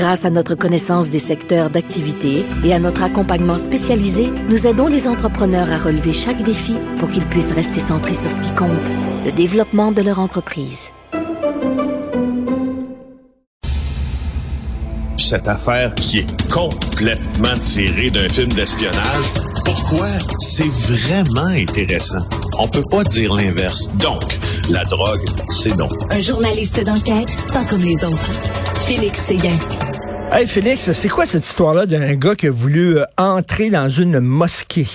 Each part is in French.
Grâce à notre connaissance des secteurs d'activité et à notre accompagnement spécialisé, nous aidons les entrepreneurs à relever chaque défi pour qu'ils puissent rester centrés sur ce qui compte, le développement de leur entreprise. Cette affaire qui est complètement tirée d'un film d'espionnage, pourquoi c'est vraiment intéressant? On peut pas dire l'inverse. Donc, la drogue, c'est donc. Un journaliste d'enquête, pas comme les autres. Félix Séguin. Hey Félix, c'est quoi cette histoire-là d'un gars qui a voulu euh, entrer dans une mosquée?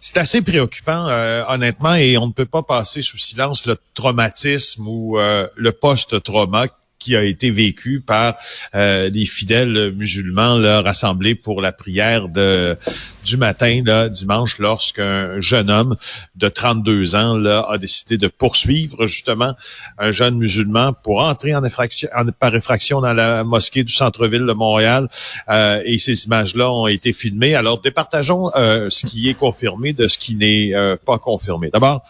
C'est assez préoccupant, euh, honnêtement, et on ne peut pas passer sous silence le traumatisme ou euh, le post-trauma qui a été vécu par euh, les fidèles musulmans là, rassemblés pour la prière de du matin là, dimanche lorsqu'un jeune homme de 32 ans là a décidé de poursuivre justement un jeune musulman pour entrer en effraction par effraction dans la mosquée du centre-ville de Montréal. Euh, et ces images là ont été filmées. Alors départageons euh, ce qui est confirmé de ce qui n'est euh, pas confirmé. D'abord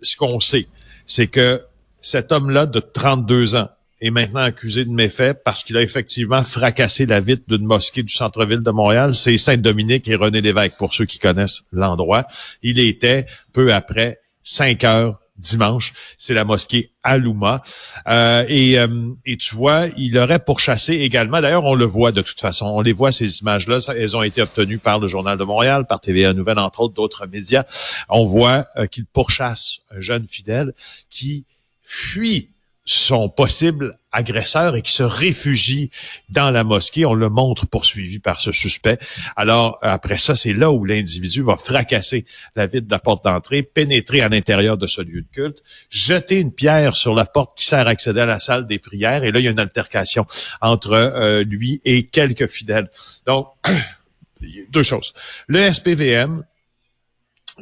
ce qu'on sait c'est que cet homme-là de 32 ans est maintenant accusé de méfait parce qu'il a effectivement fracassé la vitre d'une mosquée du centre-ville de Montréal. C'est Saint-Dominique et René Lévesque, pour ceux qui connaissent l'endroit. Il était, peu après, 5 heures dimanche, c'est la mosquée Alouma. Euh, et, euh, et tu vois, il aurait pourchassé également, d'ailleurs on le voit de toute façon, on les voit ces images-là, elles ont été obtenues par le Journal de Montréal, par TVA Nouvelle, entre autres d'autres médias. On voit euh, qu'il pourchasse un jeune fidèle qui fuit son possible agresseur et qui se réfugie dans la mosquée. On le montre poursuivi par ce suspect. Alors, après ça, c'est là où l'individu va fracasser la vitre de la porte d'entrée, pénétrer à l'intérieur de ce lieu de culte, jeter une pierre sur la porte qui sert à accéder à la salle des prières. Et là, il y a une altercation entre euh, lui et quelques fidèles. Donc, deux choses. Le SPVM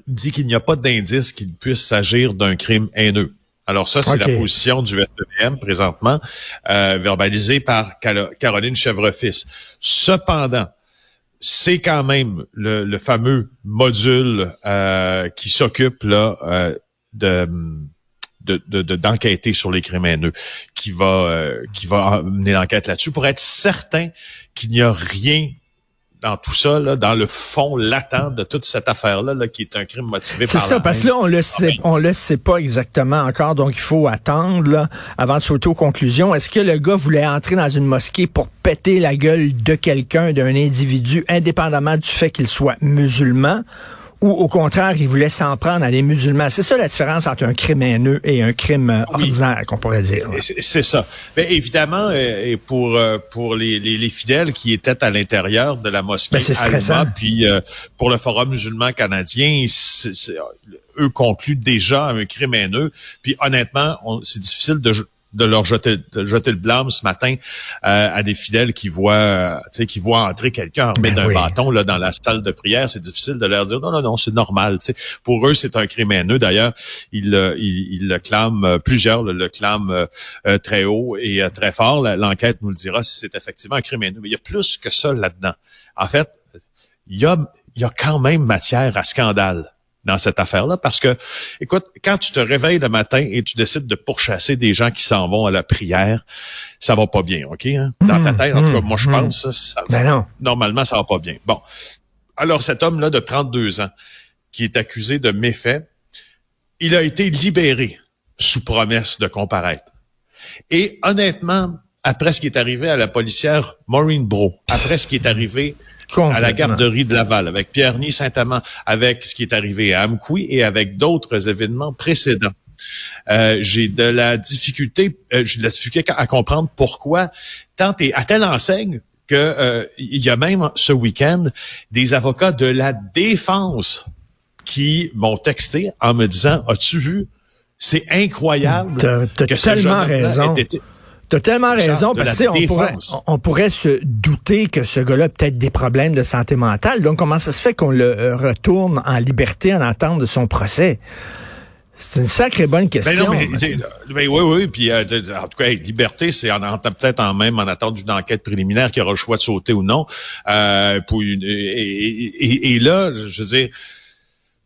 dit qu'il n'y a pas d'indice qu'il puisse s'agir d'un crime haineux. Alors ça, c'est la position du SPVM présentement, euh, verbalisée par Caroline Chevrefils. Cependant, c'est quand même le, fameux module euh, qui s'occupe là euh, de d'enquêter sur les crimes haineux, qui va qui va mener l'enquête là-dessus pour être certain qu'il n'y a rien dans tout ça, là, dans le fond latent de toute cette affaire-là, là, qui est un crime motivé par C'est ça, parce que là, on le sait, on le sait pas exactement encore, donc il faut attendre là, avant de sauter aux conclusions. Est-ce que le gars voulait entrer dans une mosquée pour péter la gueule de quelqu'un, d'un individu, indépendamment du fait qu'il soit musulman? Ou au contraire, il voulait s'en prendre à des musulmans. C'est ça la différence entre un crime haineux et un crime euh, ordinaire, qu'on pourrait dire. C'est ça. Mais évidemment, euh, et pour euh, pour les, les, fidèles qui étaient à l'intérieur de la mosquée, ben puis pour le Forum musulman canadien, eux concluent déjà un crime haineux. Puis honnêtement, c'est difficile de de leur jeter, de jeter le blâme ce matin euh, à des fidèles qui voient, euh, tu sais, qui voient entrer quelqu'un armé ben d'un bâton là dans la salle de prière. C'est difficile de leur dire non, non, non, c'est normal. Tu sais. Pour eux, c'est un crime haineux. D'ailleurs, ils, ils, le clament, euh, plusieurs le, clament très haut et très fort. L'enquête nous le dira si c'est effectivement un crime haineux. Mais il y a plus que ça là-dedans. En fait, il y a, il y a quand même matière à scandale dans cette affaire-là parce que, écoute, quand tu te réveilles le matin et tu décides de pourchasser des gens qui s'en vont à la prière, ça va pas bien, OK? Hein? Dans ta mmh, tête, en tout cas, mmh, moi, je mmh. pense, ça, ben non. normalement, ça va pas bien. Bon. Alors, cet homme-là de 32 ans, qui est accusé de méfaits, il a été libéré sous promesse de comparaître. Et honnêtement, après ce qui est arrivé à la policière Maureen Bro, après ce qui est arrivé à la garderie de Laval, avec Pierre-Ny Saint-Amand, avec ce qui est arrivé à Amkoui et avec d'autres événements précédents. Euh, j'ai de la difficulté, euh, j'ai de la difficulté à comprendre pourquoi tant et à telle enseigne que euh, il y a même ce week-end des avocats de la défense qui m'ont texté en me disant as-tu vu? C'est incroyable que tellement raison. Tu as tellement raison, parce pourrait, on pourrait se douter que ce gars-là a peut-être des problèmes de santé mentale. Donc, comment ça se fait qu'on le euh, retourne en liberté en attente de son procès? C'est une sacrée bonne ben question. Ben oui, oui, puis euh, en tout cas, liberté, c'est peut-être en même en attente d'une enquête préliminaire qui aura le choix de sauter ou non. Euh, pour et, et, et, là, je veux dire,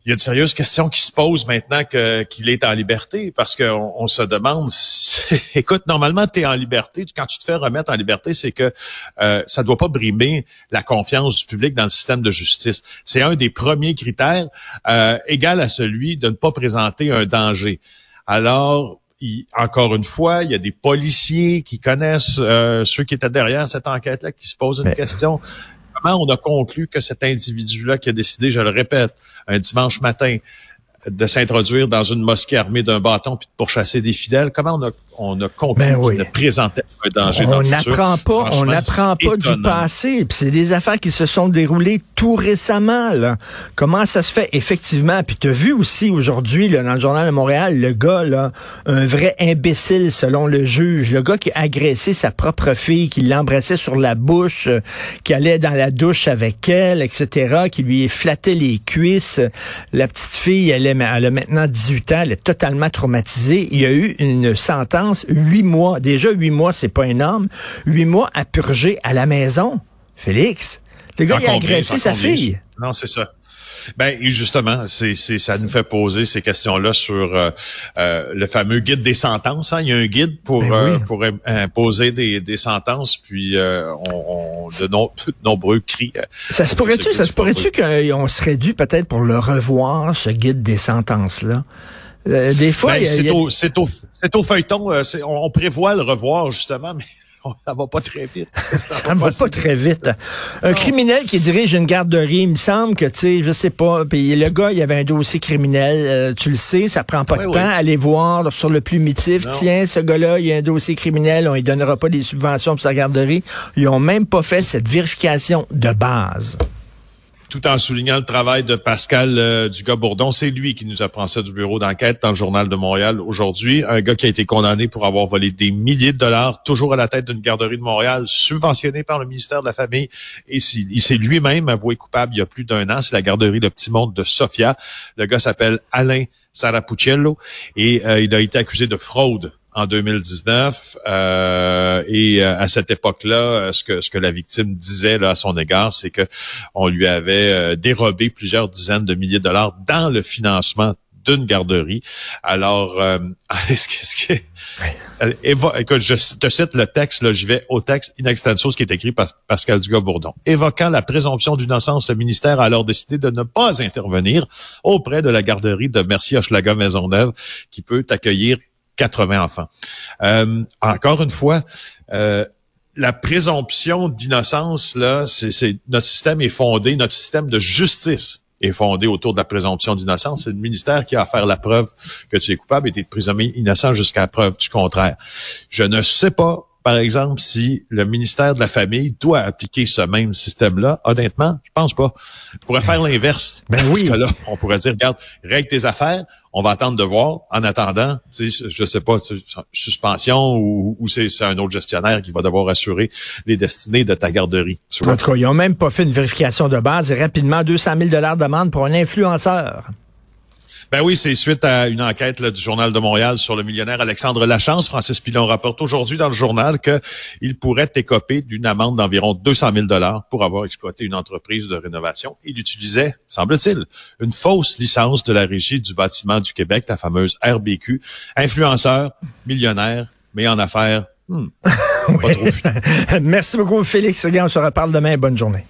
il y a de sérieuses questions qui se posent maintenant que qu'il est en liberté, parce qu'on on se demande, écoute, normalement, tu es en liberté, quand tu te fais remettre en liberté, c'est que euh, ça ne doit pas brimer la confiance du public dans le système de justice. C'est un des premiers critères, euh, égal à celui de ne pas présenter un danger. Alors, encore une fois, il y a des policiers qui connaissent euh, ceux qui étaient derrière cette enquête-là, qui se posent une question on a conclu que cet individu-là qui a décidé, je le répète, un dimanche matin, de s'introduire dans une mosquée armée d'un bâton puis de pourchasser des fidèles. Comment on a, on a compris ben qu'il ne présentait un danger on n'apprend pas, on n'apprend pas du passé. Puis c'est des affaires qui se sont déroulées tout récemment. Là. Comment ça se fait? Effectivement Puis tu as vu aussi aujourd'hui dans le journal de Montréal le gars là, un vrai imbécile selon le juge, le gars qui a agressé sa propre fille, qui l'embrassait sur la bouche, euh, qui allait dans la douche avec elle, etc., qui lui flattait les cuisses. La petite fille, elle est elle a maintenant 18 ans, elle est totalement traumatisée. Il y a eu une sentence, huit mois. Déjà, huit mois, c'est pas énorme. Huit mois à purger à la maison. Félix, le gars, il a agressé sa fille. Non, c'est ça. Ben justement, c'est, ça nous fait poser ces questions-là sur euh, euh, le fameux guide des sentences. Hein. Il y a un guide pour ben euh, pour imposer des, des sentences, puis on, de, nombreux cris. Ça se pourrait-tu, ça se pourrait-tu qu'on serait dû peut-être pour le revoir ce guide des sentences là? Des fois, ben, c'est, au, au, c'est au feuilleton. on prévoit le revoir justement, mais ça va pas très vite. ça va pas très vite. Un criminel qui dirige une garderie, il me semble que, tu sais, je sais pas, puis le gars, il avait un dossier criminel, euh, tu le sais, ça prend pas de temps. Aller voir sur le plumitif, tiens, ce gars-là, il a un dossier criminel, on lui donnera pas des subventions pour sa garderie. Ils ont même pas fait cette vérification de base tout en soulignant le travail de Pascal euh, Dugas-Bourdon. C'est lui qui nous apprend ça du bureau d'enquête dans le Journal de Montréal aujourd'hui. Un gars qui a été condamné pour avoir volé des milliers de dollars, toujours à la tête d'une garderie de Montréal, subventionnée par le ministère de la Famille. Et il s'est lui-même avoué coupable il y a plus d'un an. C'est la garderie Le Petit Monde de Sofia. Le gars s'appelle Alain Sarapuccello et euh, il a été accusé de fraude en 2019. Euh, et euh, à cette époque-là, euh, ce que ce que la victime disait là, à son égard, c'est que on lui avait dérobé plusieurs dizaines de milliers de dollars dans le financement d'une garderie. Alors, est-ce que, ce que écoute, je te cite le texte, là, je vais au texte in extenso, ce qui est écrit par Pascal Dugas-Bourdon. Évoquant la présomption d'innocence, le ministère a alors décidé de ne pas intervenir auprès de la garderie de Merci-Hochelaga Maisonneuve, qui peut accueillir 80 enfants. Euh, encore une fois, euh, la présomption d'innocence, là, c'est notre système est fondé, notre système de justice est fondé autour de la présomption d'innocence. C'est le ministère qui a à faire la preuve que tu es coupable et tu es présumé innocent jusqu'à la preuve du contraire. Je ne sais pas par exemple, si le ministère de la Famille doit appliquer ce même système-là, honnêtement, je pense pas. On pourrait faire l'inverse. Ben oui. là, on pourrait dire, regarde, règle tes affaires, on va attendre de voir. En attendant, je sais pas, suspension ou, ou c'est un autre gestionnaire qui va devoir assurer les destinées de ta garderie. En tout cas, ils n'ont même pas fait une vérification de base et rapidement 200 000 d'amende pour un influenceur. Ben oui, c'est suite à une enquête du Journal de Montréal sur le millionnaire Alexandre Lachance. Francis Pilon rapporte aujourd'hui dans le journal qu'il pourrait écoper d'une amende d'environ 200 000 dollars pour avoir exploité une entreprise de rénovation. Il utilisait, semble-t-il, une fausse licence de la Régie du bâtiment du Québec, la fameuse RBQ. Influenceur, millionnaire, mais en affaires, hmm, Merci beaucoup, Félix. On se reparle demain. Bonne journée.